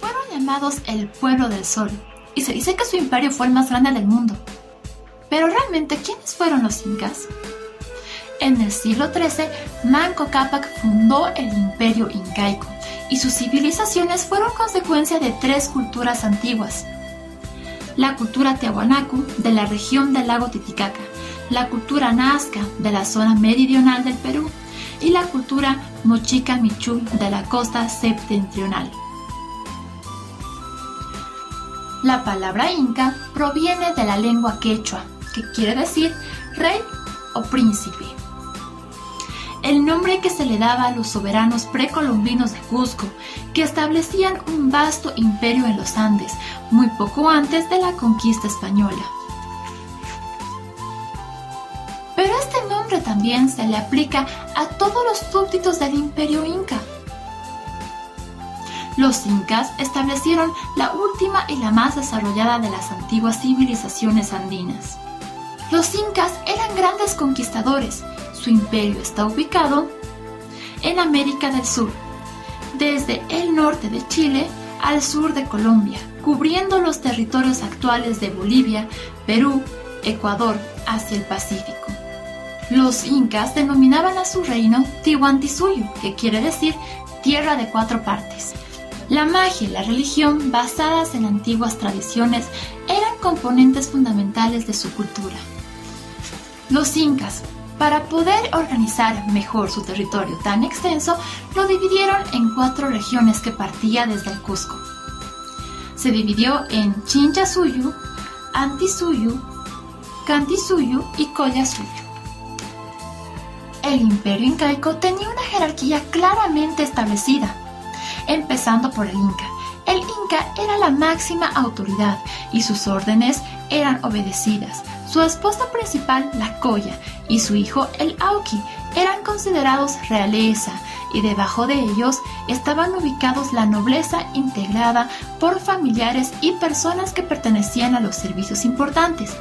Fueron llamados el pueblo del sol y se dice que su imperio fue el más grande del mundo. Pero realmente, ¿quiénes fueron los incas? En el siglo XIII, Manco Cápac fundó el imperio incaico y sus civilizaciones fueron consecuencia de tres culturas antiguas. La cultura Tiahuanacu de la región del lago Titicaca, la cultura Nazca de la zona meridional del Perú y la cultura Mochica Michú de la costa septentrional. La palabra inca proviene de la lengua quechua, que quiere decir rey o príncipe. El nombre que se le daba a los soberanos precolombinos de Cusco, que establecían un vasto imperio en los Andes, muy poco antes de la conquista española. Pero este nombre también se le aplica a todos los súbditos del imperio inca. Los incas establecieron la última y la más desarrollada de las antiguas civilizaciones andinas. Los incas eran grandes conquistadores. Su imperio está ubicado en América del Sur, desde el norte de Chile al sur de Colombia, cubriendo los territorios actuales de Bolivia, Perú, Ecuador, hacia el Pacífico. Los incas denominaban a su reino Tihuantisuyu, que quiere decir tierra de cuatro partes. La magia y la religión, basadas en antiguas tradiciones, eran componentes fundamentales de su cultura. Los incas, para poder organizar mejor su territorio tan extenso, lo dividieron en cuatro regiones que partía desde el Cusco. Se dividió en Chinchasuyu, Antisuyu, Cantisuyu y Collasuyu. El imperio incaico tenía una jerarquía claramente establecida, empezando por el Inca. El Inca era la máxima autoridad y sus órdenes eran obedecidas. Su esposa principal, la Coya, y su hijo, el Auki, eran considerados realeza y debajo de ellos estaban ubicados la nobleza integrada por familiares y personas que pertenecían a los servicios importantes.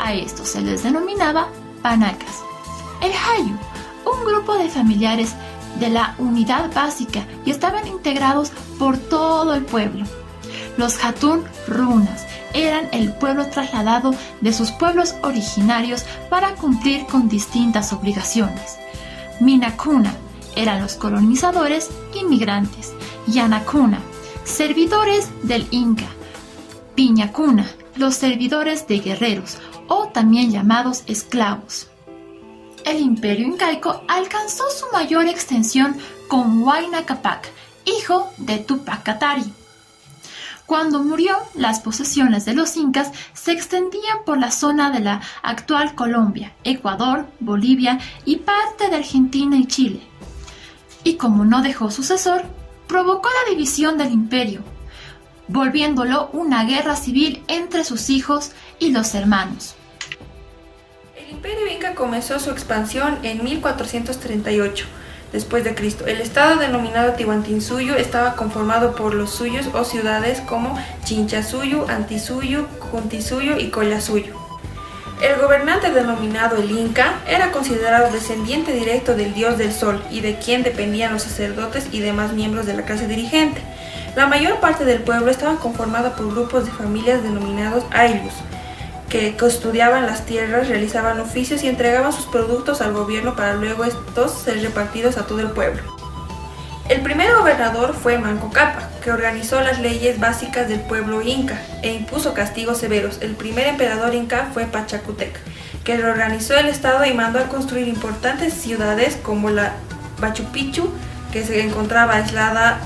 A estos se les denominaba panacas. El Hayu, un grupo de familiares de la unidad básica y estaban integrados por todo el pueblo. Los Hatun runas eran el pueblo trasladado de sus pueblos originarios para cumplir con distintas obligaciones. Minakuna eran los colonizadores inmigrantes. Yanakuna, servidores del Inca. Piñacuna, los servidores de guerreros o también llamados esclavos. El imperio incaico alcanzó su mayor extensión con Huayna Capac, hijo de Tupac Katari. Cuando murió, las posesiones de los incas se extendían por la zona de la actual Colombia, Ecuador, Bolivia y parte de Argentina y Chile. Y como no dejó sucesor, provocó la división del imperio, volviéndolo una guerra civil entre sus hijos y los hermanos. El imperio inca comenzó su expansión en 1438 después de Cristo. El estado denominado Tiwantinsuyu estaba conformado por los suyos o ciudades como Chinchasuyu, Antisuyu, Juntisuyu y Collasuyu. El gobernante denominado el Inca era considerado descendiente directo del dios del sol y de quien dependían los sacerdotes y demás miembros de la clase dirigente. La mayor parte del pueblo estaba conformado por grupos de familias denominados Ailus, que custodiaban las tierras, realizaban oficios y entregaban sus productos al gobierno para luego estos ser repartidos a todo el pueblo. El primer gobernador fue Manco Cápac, que organizó las leyes básicas del pueblo inca e impuso castigos severos. El primer emperador inca fue Pachacutec, que reorganizó el estado y mandó a construir importantes ciudades como la Machu Picchu, que se encontraba aislada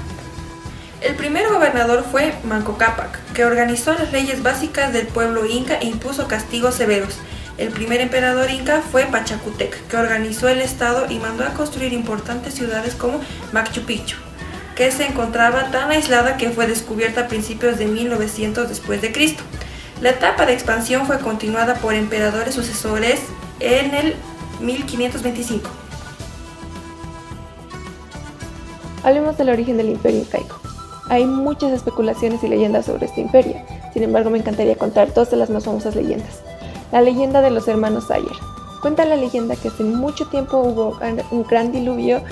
el primer gobernador fue Manco Cápac, que organizó las leyes básicas del pueblo inca e impuso castigos severos. El primer emperador inca fue Pachacutec, que organizó el estado y mandó a construir importantes ciudades como Machu Picchu, que se encontraba tan aislada que fue descubierta a principios de 1900 después de Cristo. La etapa de expansión fue continuada por emperadores sucesores en el 1525. Hablemos del origen del imperio incaico. Hay muchas especulaciones y leyendas sobre este imperio. Sin embargo, me encantaría contar dos de las más famosas leyendas. La leyenda de los hermanos Ayer. Cuenta la leyenda que hace mucho tiempo hubo un gran diluvio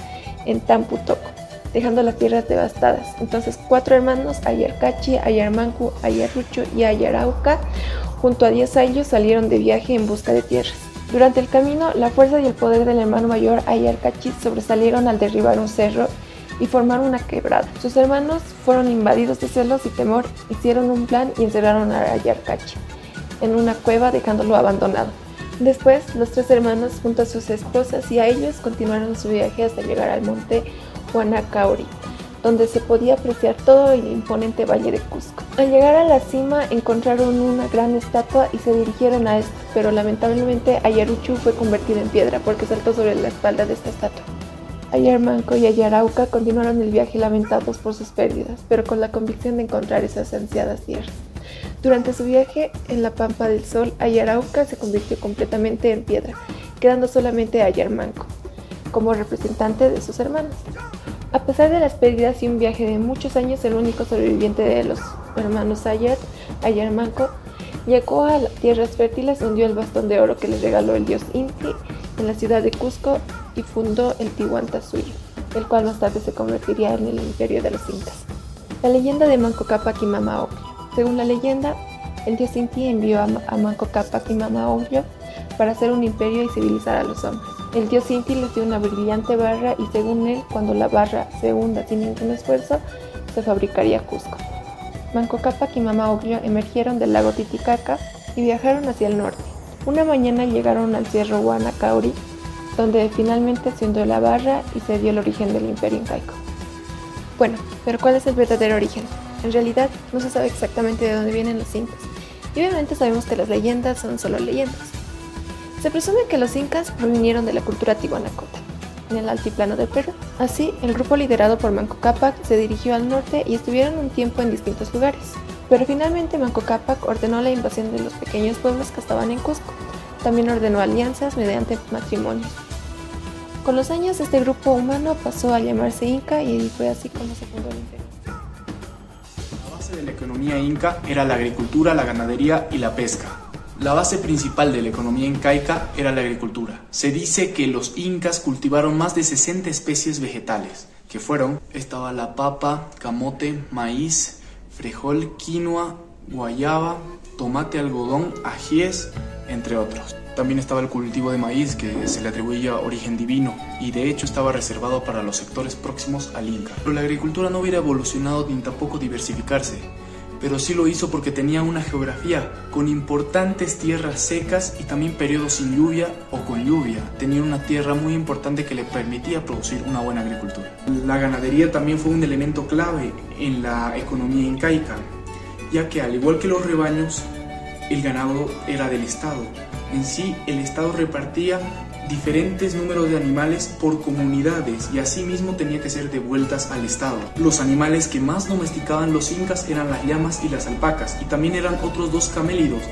en Tamputoco, dejando las tierras devastadas. Entonces, cuatro hermanos, Ayarcachi, Ayarmancu, Ayarrucho y Ayarauca, junto a diez años, salieron de viaje en busca de tierras. Durante el camino, la fuerza y el poder del hermano mayor Ayarcachi sobresalieron al derribar un cerro y formar una quebrada. Sus hermanos fueron invadidos de celos y temor, hicieron un plan y encerraron a Ayarcachi en una cueva dejándolo abandonado. Después, los tres hermanos junto a sus esposas y a ellos continuaron su viaje hasta llegar al monte Huanacauri, donde se podía apreciar todo el imponente valle de Cusco. Al llegar a la cima encontraron una gran estatua y se dirigieron a esta, pero lamentablemente Ayaruchu fue convertido en piedra porque saltó sobre la espalda de esta estatua. Ayarmanco y Ayarauca continuaron el viaje lamentados por sus pérdidas, pero con la convicción de encontrar esas ansiadas tierras. Durante su viaje en la Pampa del Sol, Ayarauca se convirtió completamente en piedra, quedando solamente Ayarmanco como representante de sus hermanos. A pesar de las pérdidas y un viaje de muchos años, el único sobreviviente de los hermanos Ayar, Ayarmanco, llegó a tierras fértiles, hundió el bastón de oro que le regaló el dios Inti en la ciudad de Cusco y fundó el Tihuantasuyo, el cual más tarde se convertiría en el imperio de los incas. La leyenda de Manco Cápac y Mama Según la leyenda, el dios Inti envió a, Manco Cápac y Mama para hacer un imperio y civilizar a los hombres. El dios Inti les dio una brillante barra y según él, cuando la barra se hunda sin ningún esfuerzo, se fabricaría Cusco. Manco Cápac y Mama emergieron del lago Titicaca y viajaron hacia el norte. Una mañana llegaron al Cerro Guanacauri, donde finalmente se hundió la barra y se dio el origen del imperio incaico. Bueno, pero ¿cuál es el verdadero origen? En realidad no se sabe exactamente de dónde vienen los incas, y obviamente sabemos que las leyendas son solo leyendas. Se presume que los incas provinieron de la cultura tihuanacota, en el altiplano de Perú. Así, el grupo liderado por Manco Cápac se dirigió al norte y estuvieron un tiempo en distintos lugares. Pero finalmente Manco Cápac ordenó la invasión de los pequeños pueblos que estaban en Cusco. También ordenó alianzas mediante matrimonios. Con los años este grupo humano pasó a llamarse Inca y fue así como se fundó el imperio. La base de la economía inca era la agricultura, la ganadería y la pesca. La base principal de la economía incaica era la agricultura. Se dice que los incas cultivaron más de 60 especies vegetales, que fueron, estaba la papa, camote, maíz, frijol, quinoa, guayaba, tomate, algodón, ajíes, entre otros. También estaba el cultivo de maíz que se le atribuía origen divino y de hecho estaba reservado para los sectores próximos al Inca. Pero la agricultura no hubiera evolucionado ni tampoco diversificarse, pero sí lo hizo porque tenía una geografía con importantes tierras secas y también periodos sin lluvia o con lluvia. Tenía una tierra muy importante que le permitía producir una buena agricultura. La ganadería también fue un elemento clave en la economía incaica, ya que al igual que los rebaños, el ganado era del Estado en sí, el Estado repartía diferentes números de animales por comunidades y asimismo tenía que ser devueltas al Estado. Los animales que más domesticaban los incas eran las llamas y las alpacas y también eran otros dos camélidos,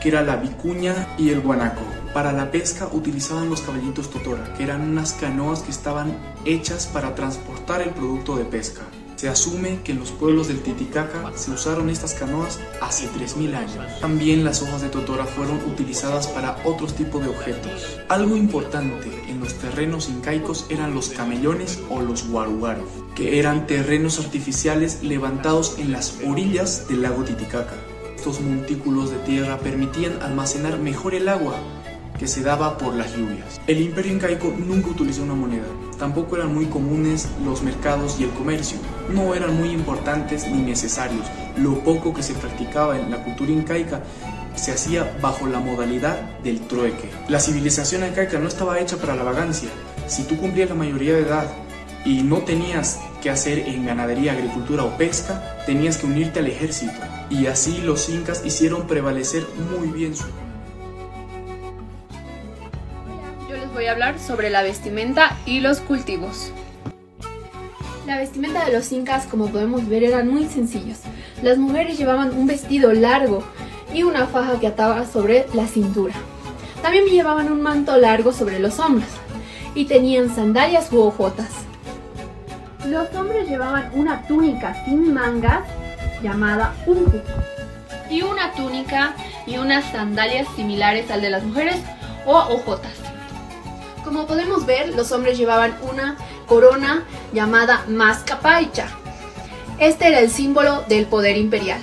que era la vicuña y el guanaco. Para la pesca utilizaban los caballitos totora, que eran unas canoas que estaban hechas para transportar el producto de pesca. Se asume que en los pueblos del Titicaca se usaron estas canoas hace 3.000 años. También las hojas de totora fueron utilizadas para otros tipos de objetos. Algo importante en los terrenos incaicos eran los camellones o los guarugaros, que eran terrenos artificiales levantados en las orillas del lago Titicaca. Estos montículos de tierra permitían almacenar mejor el agua se daba por las lluvias. El imperio incaico nunca utilizó una moneda, tampoco eran muy comunes los mercados y el comercio, no eran muy importantes ni necesarios. Lo poco que se practicaba en la cultura incaica se hacía bajo la modalidad del trueque. La civilización incaica no estaba hecha para la vagancia. Si tú cumplías la mayoría de edad y no tenías que hacer en ganadería, agricultura o pesca, tenías que unirte al ejército. Y así los incas hicieron prevalecer muy bien su voy a hablar sobre la vestimenta y los cultivos. La vestimenta de los incas, como podemos ver, eran muy sencillos. Las mujeres llevaban un vestido largo y una faja que ataba sobre la cintura. También llevaban un manto largo sobre los hombros y tenían sandalias u ojotas. Los hombres llevaban una túnica sin mangas llamada unku y una túnica y unas sandalias similares al de las mujeres o ojotas. Como podemos ver, los hombres llevaban una corona llamada mascapaicha. Este era el símbolo del poder imperial.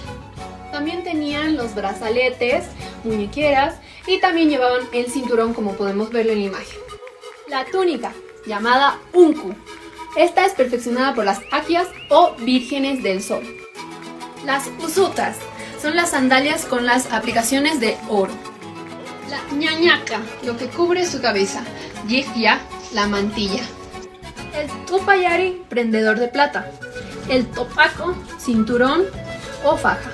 También tenían los brazaletes, muñequeras y también llevaban el cinturón como podemos verlo en la imagen. La túnica, llamada unku. Esta es perfeccionada por las aquias o vírgenes del sol. Las usutas son las sandalias con las aplicaciones de oro. La ñañaca, lo que cubre su cabeza. Yifya, la mantilla. El tupayari, prendedor de plata. El topaco, cinturón o faja.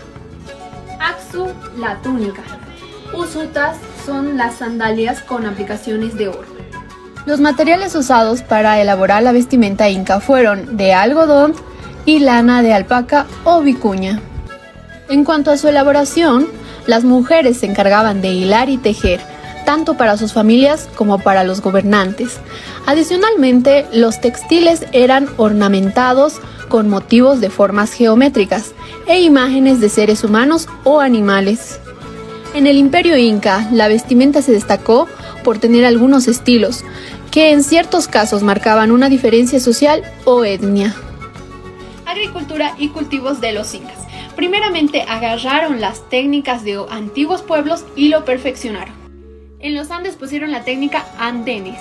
Aksu, la túnica. Usutas son las sandalias con aplicaciones de oro. Los materiales usados para elaborar la vestimenta inca fueron de algodón y lana de alpaca o vicuña. En cuanto a su elaboración, las mujeres se encargaban de hilar y tejer, tanto para sus familias como para los gobernantes. Adicionalmente, los textiles eran ornamentados con motivos de formas geométricas e imágenes de seres humanos o animales. En el imperio inca, la vestimenta se destacó por tener algunos estilos, que en ciertos casos marcaban una diferencia social o etnia. Agricultura y cultivos de los incas. Primeramente agarraron las técnicas de antiguos pueblos y lo perfeccionaron. En los Andes pusieron la técnica andenes.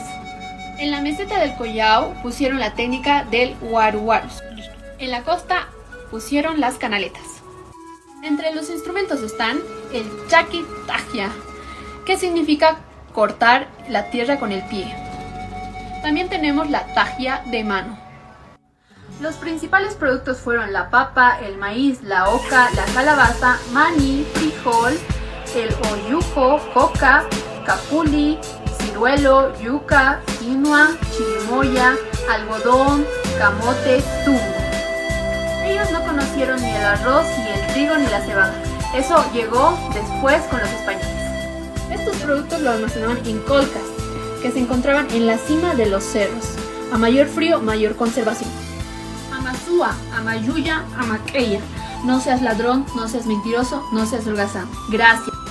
En la meseta del Collao pusieron la técnica del huaruarus. En la costa pusieron las canaletas. Entre los instrumentos están el chaki tajia, que significa cortar la tierra con el pie. También tenemos la tajia de mano. Los principales productos fueron la papa, el maíz, la oca, la calabaza, maní, frijol, el oyuco, coca, capuli, ciruelo, yuca, quinoa, chirimoya, algodón, camote, tungo. Ellos no conocieron ni el arroz, ni el trigo, ni la cebada. Eso llegó después con los españoles. Estos productos los almacenaban en colcas, que se encontraban en la cima de los cerros. A mayor frío, mayor conservación. Amazúa, Amayuya, Amaqueya. No seas ladrón, no seas mentiroso, no seas holgazán. Gracias.